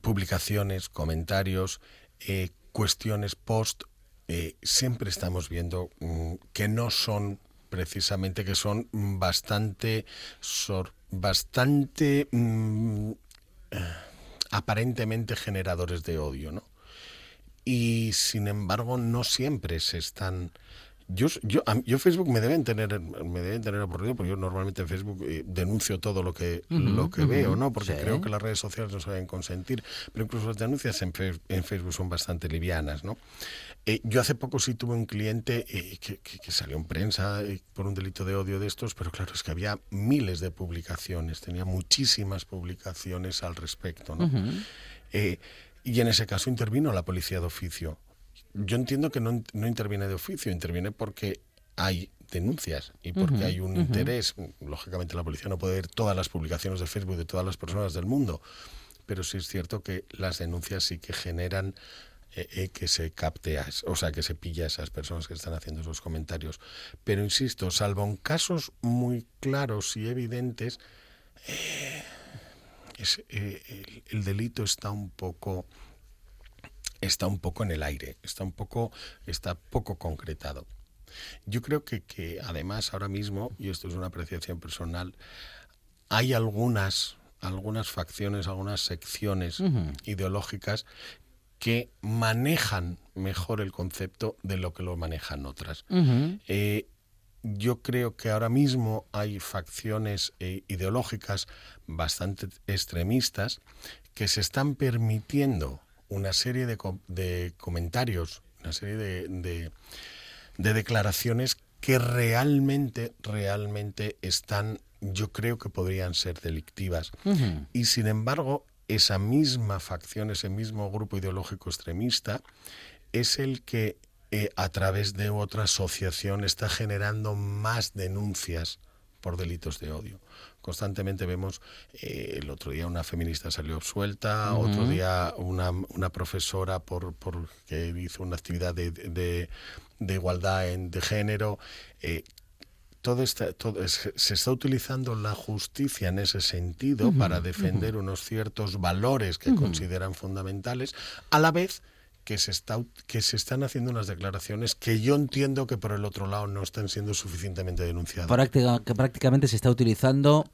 publicaciones, comentarios, eh, cuestiones post. Eh, siempre estamos viendo mm, que no son precisamente, que son bastante, bastante mm, aparentemente generadores de odio, ¿no? Y sin embargo, no siempre se están. Yo, yo, yo Facebook me deben tener me deben tener aburrido porque yo normalmente en Facebook eh, denuncio todo lo que lo que veo, ¿no? Porque sí. creo que las redes sociales no se deben consentir, pero incluso las denuncias en, Fe- en Facebook son bastante livianas, ¿no? Eh, yo hace poco sí tuve un cliente eh, que, que- que salió en prensa eh, por un delito de odio de estos, pero claro, es que había miles de publicaciones, tenía muchísimas publicaciones al respecto, ¿no? Y en ese caso intervino la policía de oficio. Yo entiendo que no, no interviene de oficio, interviene porque hay denuncias y porque hay un interés. Lógicamente la policía no puede ver todas las publicaciones de Facebook de todas las personas del mundo, pero sí es cierto que las denuncias sí que generan eh, eh, que se capte, a o sea, que se pilla a esas personas que están haciendo esos comentarios. Pero insisto, salvo en casos muy claros y evidentes, es, eh, el, el delito está un poco está un poco en el aire, está un poco, está poco concretado. Yo creo que, que además ahora mismo, y esto es una apreciación personal, hay algunas, algunas facciones, algunas secciones ideológicas que manejan mejor el concepto de lo que lo manejan otras. Eh, yo creo que ahora mismo hay facciones eh, ideológicas bastante extremistas que se están permitiendo una serie de, co- de comentarios, una serie de, de- de declaraciones que realmente, realmente están, yo creo que podrían ser delictivas. Y sin embargo, esa misma facción, ese mismo grupo ideológico extremista, es el que eh, a través de otra asociación está generando más denuncias por delitos de odio. Constantemente vemos, eh, el otro día una feminista salió absuelta, otro día una, una profesora por, por que hizo una actividad de, de- de igualdad en- de género. eh, todo está, todo, se está utilizando la justicia en ese sentido para defender unos ciertos valores que consideran fundamentales, a la vez que se, está, que se están haciendo unas declaraciones que yo entiendo que por el otro lado no están siendo suficientemente denunciadas. Práctica- que prácticamente se está utilizando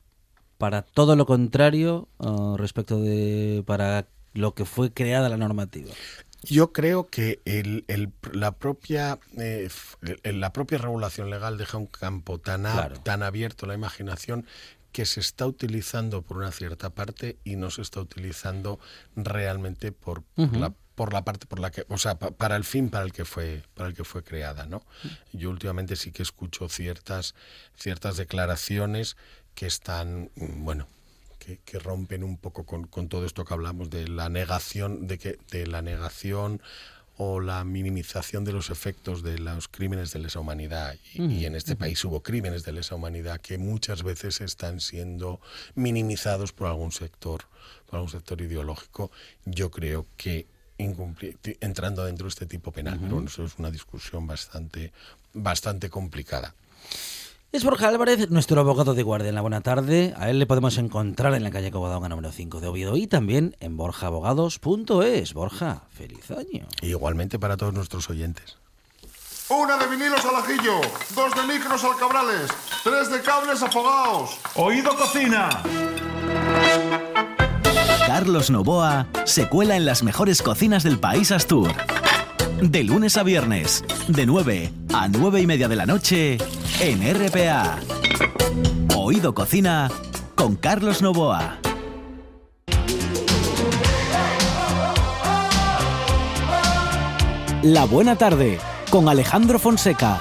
para todo lo contrario eh, respecto de para lo que fue creada la normativa. Yo creo que el, el- la, propia, eh, la propia regulación legal deja un campo tan, a- Claro. tan abierto a la imaginación que se está utilizando por una cierta parte y no se está utilizando realmente por, por la por la parte por la que o sea pa- para el fin para el que fue para el que fue creada no yo últimamente sí que escucho ciertas ciertas declaraciones que están mm, bueno que, que rompen un poco con, con todo esto que hablamos de la negación de que de la negación o la minimización de los efectos de los crímenes de lesa humanidad. Y, y en este país hubo crímenes de lesa humanidad que muchas veces están siendo minimizados por algún sector por algún sector ideológico. Yo creo que entrando dentro de este tipo penal pero bueno, eso es una discusión bastante bastante complicada Es Borja Álvarez, nuestro abogado de guardia en la buena tarde. A él le podemos encontrar en la calle Covadonga número 5 de Oviedo y también en borjaabogados.es. Borja, feliz año. igualmente para todos nuestros oyentes Una de vinilos al ajillo, dos de micros al cabrales, tres de cables afogados. Oído cocina. Carlos Novoa se cuela en las mejores cocinas del país Astur. De lunes a viernes, de 9 a 9 y media de la noche, en RPA. Oído Cocina con Carlos Novoa. La buena tarde con Alejandro Fonseca.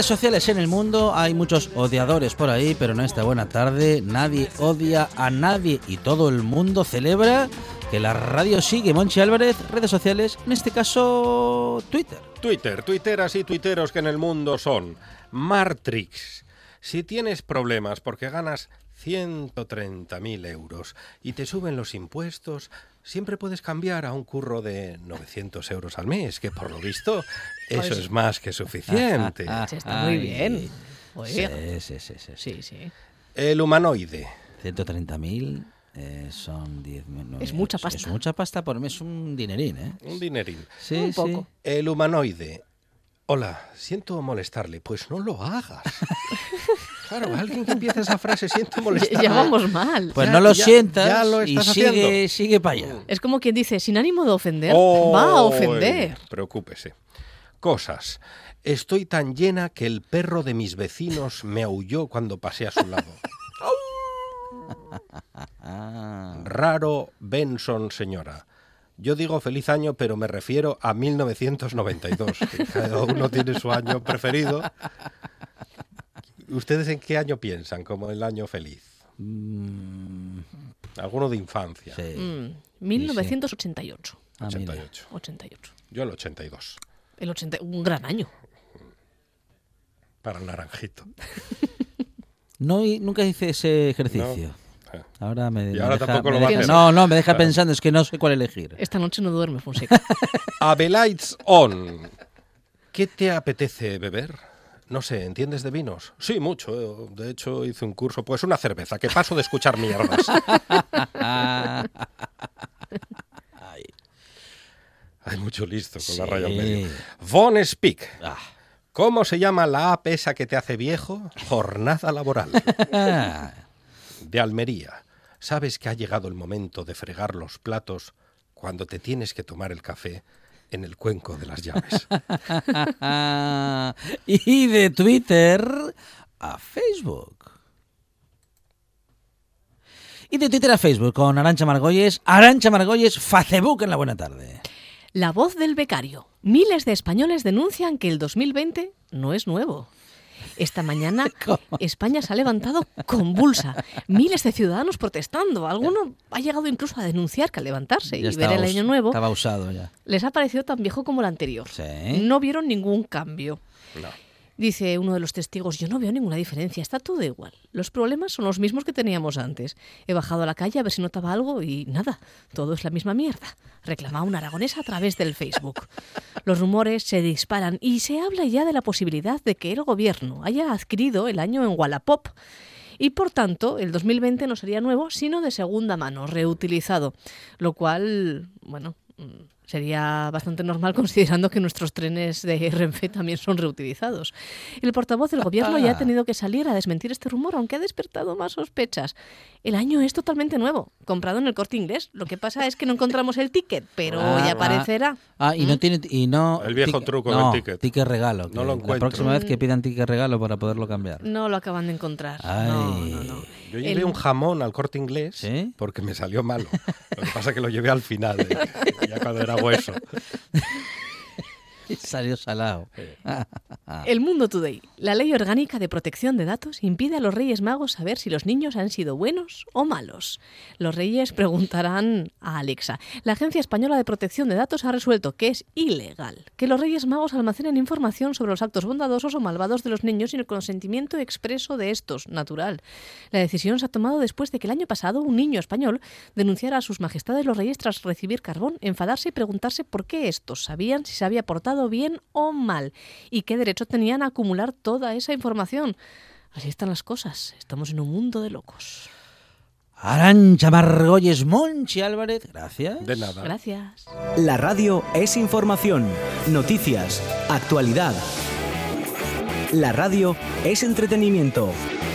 Redes sociales en el mundo, hay muchos odiadores por ahí, pero en esta buena tarde nadie odia a nadie y todo el mundo celebra que la radio sigue. Monchi Álvarez, redes sociales, en este caso Twitter. Twitter, tuiteras y tuiteros que en el mundo son Martrix. Si tienes problemas porque ganas 130.000 euros y te suben los impuestos, siempre puedes cambiar a un curro de 900 euros al mes, que por lo visto eso es más que suficiente. Sí, está muy bien. Oye. Sí, sí, sí, sí. Sí, sí. El humanoide. 130.000 eh, son 10 Es mucha Es pasta. mucha pasta por mes, un dinerín, ¿eh? Un dinerín. Sí, Un sí. poco. El humanoide. Hola, siento molestarle. Pues no lo hagas. Claro, alguien que empieza esa frase, siento molestarle. Ya vamos mal. Pues Ya- no lo ya- sientas ya lo y estás sigue, sigue para allá. Es como quien dice, sin ánimo de ofender, Oh, va a ofender. Preocúpese. Cosas. Estoy tan llena que el perro de mis vecinos me aulló cuando pasé a su lado. Raro Benson, señora. Yo digo feliz año, pero me refiero a 1992. que Cada uno tiene su año preferido. ¿Ustedes en qué año piensan como el año feliz? Alguno de infancia. Mm, 1988. Ah, mira. 88. 88. Yo el 82. El 80, un gran año. Para el naranjito. No, nunca hice ese ejercicio. No. Ahora me, Y me ahora deja, tampoco me lo va a deja- hacer. No, no, me deja Claro. pensando, es que no sé cuál elegir. Esta noche no duerme, Fonseca. Abelights On. ¿Qué te apetece beber? No sé, ¿entiendes de vinos? Sí, mucho. De hecho, hice un curso. Pues una cerveza, que paso de escuchar mierdas. Hay mucho listo con la raya al medio. Von Speak. Ah. ¿Cómo se llama la app esa que te hace viejo? Jornada laboral. De Almería. ¿Sabes que ha llegado el momento de fregar los platos cuando te tienes que tomar el café en el cuenco de las llaves? y de Twitter a Facebook. Y de Twitter a Facebook con Arancha Margolles. Arancha Margolles, Facebook en la buena tarde. La voz del becario. Miles de españoles denuncian que el 2020 no es nuevo. Esta mañana España se ha levantado convulsa. Miles de ciudadanos protestando. Alguno ha llegado incluso a denunciar que al levantarse Ya y ver el año nuevo Estaba usado ya. les ha parecido tan viejo como el anterior. Sí. No vieron ningún cambio. No. Dice uno de los testigos, yo no veo ninguna diferencia, está todo igual. Los problemas son los mismos que teníamos antes. He bajado a la calle a ver si notaba algo y nada, todo es la misma mierda. Reclamaba un aragonés a través del Facebook. Los rumores se disparan y se habla ya de la posibilidad de que el gobierno haya adquirido el año en Wallapop. Y por tanto, el 2020 no sería nuevo, sino de segunda mano, reutilizado. Lo cual, bueno, mm, sería bastante normal considerando que nuestros trenes de Renfe también son reutilizados. El portavoz del gobierno ya ha tenido que salir a desmentir este rumor, aunque ha despertado más sospechas. El año es totalmente nuevo, comprado en el corte inglés. Lo que pasa es que no encontramos el ticket, pero Ah, ya ah. aparecerá. Ah, y no tiene y no El viejo truco del no, ticket. regalo. No lo La encuentro. próxima vez que pidan ticket regalo para poderlo cambiar. No lo acaban de encontrar. Ay. No, no, no. Yo llevé El- un jamón al corte inglés ¿Sí? porque me salió malo. Lo que pasa es que lo llevé al final, eh, ya cuando era hueso. Salió salado. El Mundo Today. La ley orgánica de protección de datos impide a los Reyes Magos saber si los niños han sido buenos o malos. Los Reyes preguntarán a Alexa. La Agencia Española de Protección de Datos ha resuelto que es ilegal que los Reyes Magos almacenen información sobre los actos bondadosos o malvados de los niños sin el consentimiento expreso de estos, natural. La decisión se ha tomado después de que el año pasado un niño español denunciara a sus majestades los reyes tras recibir carbón, enfadarse y preguntarse por qué estos sabían si se había portado bien o mal y qué derecho tenían a acumular toda esa información. Así están las cosas. Estamos en un mundo de locos. Arancha Margolles, Monchi Álvarez, gracias. De nada. Gracias. La radio es información, noticias, actualidad. La radio es entretenimiento,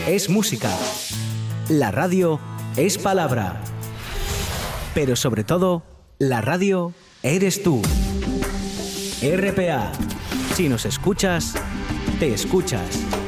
es música. La radio es palabra. Pero sobre todo, la radio eres tú. RPA. Si nos escuchas, te escuchas.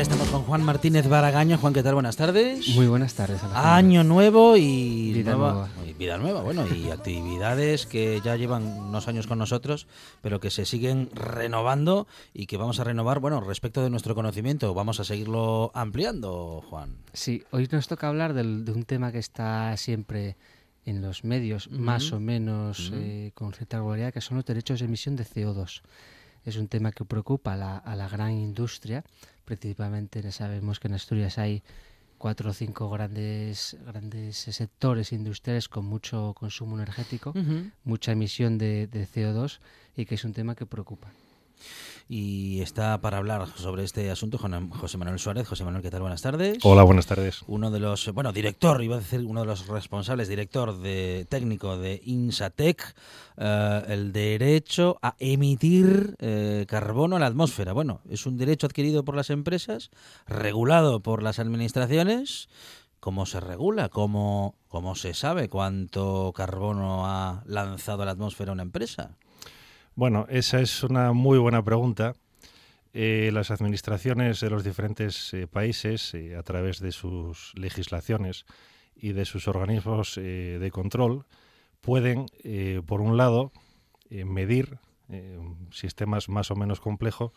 Ya estamos con Juan Martínez Baragaño. Juan, ¿qué tal? Buenas tardes. Muy buenas tardes. Año nuevo y Vida nueva. y vida nueva, bueno, y actividades que ya llevan unos años con nosotros, pero que se siguen renovando y que vamos a renovar, bueno, respecto de nuestro conocimiento, vamos a seguirlo ampliando, Juan. Sí, hoy nos toca hablar del- de un tema que está siempre en los medios, más o menos Ujú. eh, con cierta regularidad, que son los derechos de emisión de CO2. Es un tema que preocupa a la, a la gran industria, principalmente sabemos que en Asturias hay cuatro o cinco grandes, grandes sectores industriales con mucho consumo energético, mucha emisión de, de CO2 y que es un tema que preocupa. Y está para hablar sobre este asunto José Manuel Suárez. José Manuel, ¿qué tal? Buenas tardes. Hola, buenas tardes. Uno de los, bueno, director, iba a decir uno de los responsables, director de técnico de Insatec, eh, el derecho a emitir eh, carbono a la atmósfera. Bueno, es un derecho adquirido por las empresas, regulado por las administraciones. ¿Cómo se regula? ¿Cómo, cómo se sabe cuánto carbono ha lanzado a la atmósfera una empresa? Bueno, esa es una muy buena pregunta. Eh, las administraciones de los diferentes eh, países, eh, a través de sus legislaciones y de sus organismos de control, pueden, por un lado, medir sistemas más o menos complejos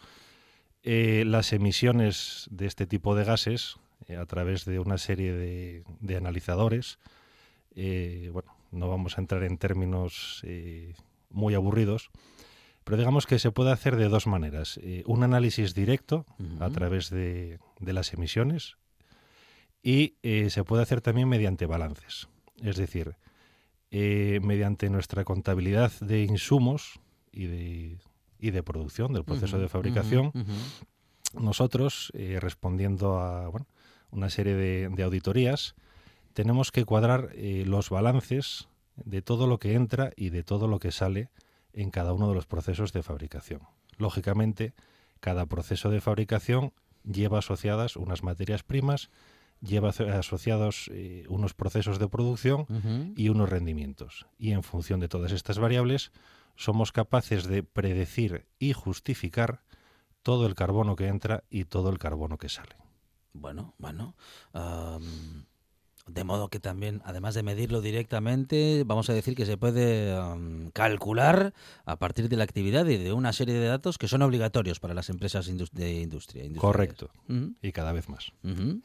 las emisiones de este tipo de gases a través de una serie de, de analizadores. Bueno, no vamos a entrar en términos muy aburridos, pero digamos que se puede hacer de dos maneras. Eh, un análisis directo a través de, de las emisiones y eh, se puede hacer también mediante balances. Es decir, eh, mediante nuestra contabilidad de insumos y de, y de producción, del proceso de fabricación, nosotros, respondiendo a bueno, una serie de, de auditorías, tenemos que cuadrar los balances de todo lo que entra y de todo lo que sale en cada uno de los procesos de fabricación. Lógicamente, cada proceso de fabricación lleva asociadas unas materias primas, lleva aso- asociados eh, unos procesos de producción y unos rendimientos. Y en función de todas estas variables, somos capaces de predecir y justificar todo el carbono que entra y todo el carbono que sale. Bueno, bueno. De modo que también, además de medirlo directamente, vamos a decir que se puede am, calcular a partir de la actividad y de una serie de datos que son obligatorios para las empresas de industria. Correcto. Y cada vez más.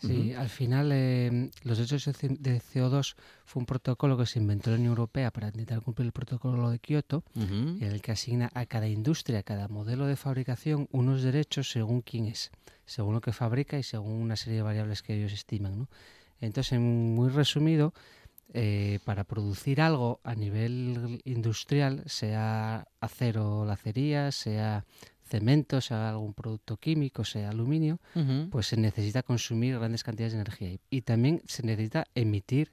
Sí, al final eh, los derechos de C- de CO2 fue un protocolo que se inventó en la Unión Europea para intentar cumplir el protocolo de Kioto, en el que asigna a cada industria, a cada modelo de fabricación, unos derechos según quién es, según lo que fabrica y según una serie de variables que ellos estiman. ¿no? Entonces, en muy resumido, eh, para producir algo a nivel industrial, sea acero o lacería, sea cemento, sea algún producto químico, sea aluminio, pues se necesita consumir grandes cantidades de energía. Y, también se necesita emitir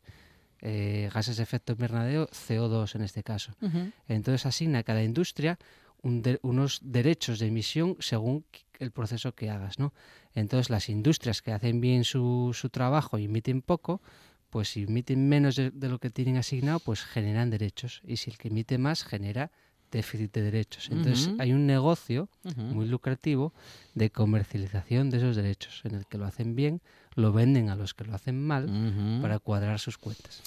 eh, gases de efecto invernadero, CO2 en este caso. Ujú. Entonces asigna a cada industria un de- unos derechos de emisión según el proceso que hagas, ¿no? Entonces las industrias que hacen bien su, su trabajo y emiten poco, pues si emiten menos de, de lo que tienen asignado, pues generan derechos. Y si el que emite más genera déficit de derechos. Entonces hay un negocio muy lucrativo de comercialización de esos derechos, en el que lo hacen bien, lo venden a los que lo hacen mal para cuadrar sus cuentas.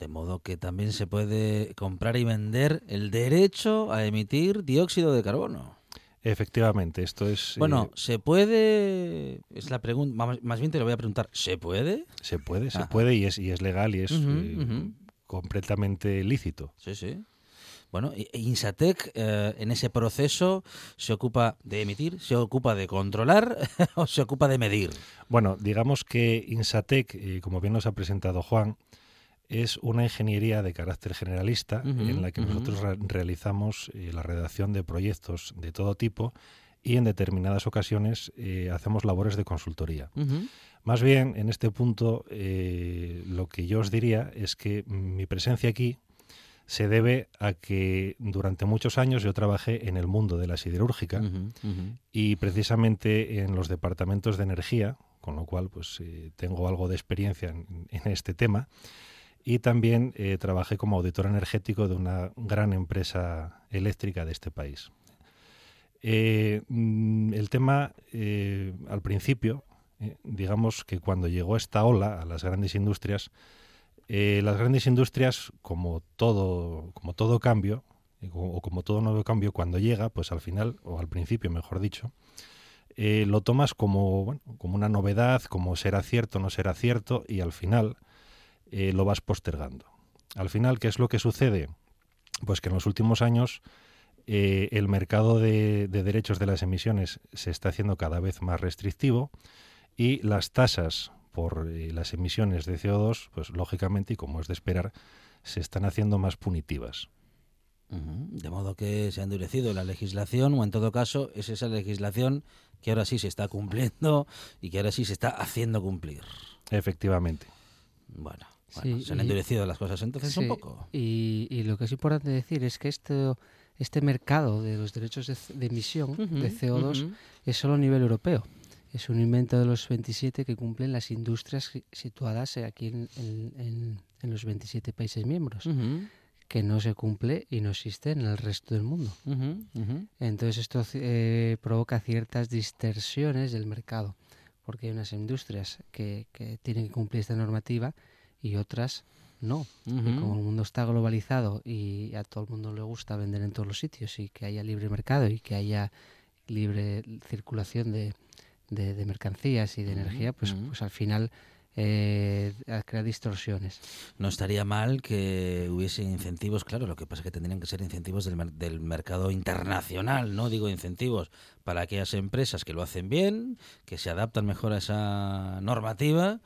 De modo que también se puede comprar y vender el derecho a emitir dióxido de carbono. Efectivamente, esto es... Bueno, eh, ¿se puede? Es la pregunta, más bien te lo voy a preguntar, ¿se puede? se puede, se Ajá. puede y es, y es legal y es eh, completamente lícito. Sí, sí. Bueno, e Insatec eh, en ese proceso se ocupa de emitir, se ocupa de controlar o se ocupa de medir. Bueno, digamos que Insatec, eh, como bien nos ha presentado Juan, es una ingeniería de carácter generalista en la que nosotros re- realizamos eh, la redacción de proyectos de todo tipo y en determinadas ocasiones eh, hacemos labores de consultoría. Más bien, en este punto, eh, lo que yo os diría es que mi presencia aquí se debe a que durante muchos años yo trabajé en el mundo de la siderúrgica y precisamente en los departamentos de energía, con lo cual pues eh, tengo algo de experiencia en, en este tema. Y también eh, trabajé como auditor energético de una gran empresa eléctrica de este país. Eh, mm, el tema, eh, al principio, digamos que cuando llegó esta ola a las grandes industrias, las grandes industrias, como todo, como todo cambio, o como todo nuevo cambio, cuando llega, pues al final, o al principio, mejor dicho, lo tomas como, como una novedad, como será cierto, no será cierto, y al final eh, lo vas postergando. Al final, ¿qué es lo que sucede? Pues que en los últimos años eh, el mercado de, de derechos de las emisiones se está haciendo cada vez más restrictivo y las tasas por eh, las emisiones de CO2, pues lógicamente, y como es de esperar, se están haciendo más punitivas. De modo que se ha endurecido la legislación, o en todo caso, es esa legislación que ahora sí se está cumpliendo y que ahora sí se está haciendo cumplir. Efectivamente. Bueno, Sí, bueno, se han y- endurecido las cosas entonces un Sí, poco. Y, y lo que es importante decir es que esto, este mercado de los derechos de, de emisión de Ujú, CO2 ujú. es solo a nivel europeo. Es un invento de los 27 que cumplen las industrias si- situadas aquí en, en- en- en los 27 países miembros, Ujú. que no se cumple y no existe en el resto del mundo. Entonces esto eh, provoca ciertas distorsiones del mercado, porque hay unas industrias que, que tienen que cumplir esta normativa y otras no. Y como el mundo está globalizado y a todo el mundo le gusta vender en todos los sitios y que haya libre mercado y que haya libre circulación de, de- de mercancías y de energía, pues, pues al final eh, crea distorsiones. No estaría mal que hubiese incentivos, claro, lo que pasa es que tendrían que ser incentivos del, mer- del mercado internacional, no digo incentivos para aquellas empresas que lo hacen bien, que se adaptan mejor a esa normativa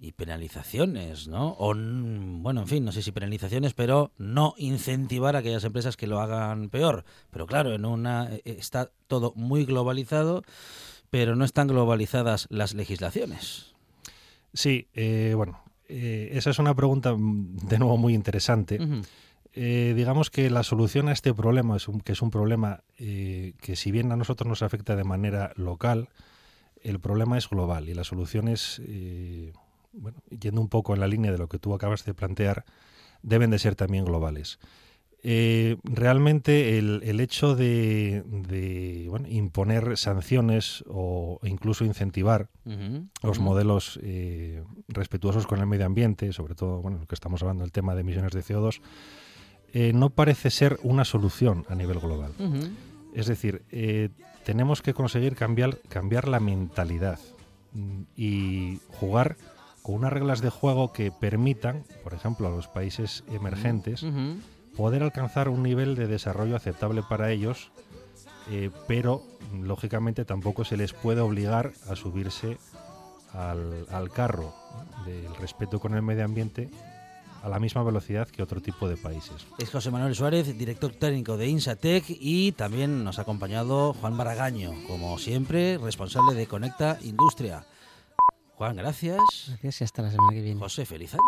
y penalizaciones, ¿no? O, bueno, en fin, no sé si penalizaciones, pero no incentivar a aquellas empresas que lo hagan peor. Pero claro, en una eh, está todo muy globalizado, pero no están globalizadas las legislaciones. Sí, eh, bueno, eh, esa es una pregunta mm, de nuevo muy interesante. Eh, digamos que la solución a este problema, es un, que es un problema eh, que si bien a nosotros nos afecta de manera local, el problema es global y la solución es, bueno, yendo un poco en la línea de lo que tú acabas de plantear, deben de ser también globales. Eh, realmente el, el hecho de, de, bueno, imponer sanciones o incluso incentivar los modelos eh, respetuosos con el medio ambiente, sobre todo, bueno, lo que estamos hablando del tema de emisiones de CO2, eh, no parece ser una solución a nivel global. Es decir, eh, tenemos que conseguir cambiar, cambiar la mentalidad mm, y jugar con unas reglas de juego que permitan, por ejemplo, a los países emergentes, poder alcanzar un nivel de desarrollo aceptable para ellos, eh, pero lógicamente tampoco se les puede obligar a subirse al, al carro del respeto con el medio ambiente a la misma velocidad que otro tipo de países. Es José Manuel Suárez, director técnico de Insatec y también nos ha acompañado Juan Baragaño, como siempre, responsable de Conecta Industria. Juan, gracias. Gracias y hasta la semana que viene. José, feliz año.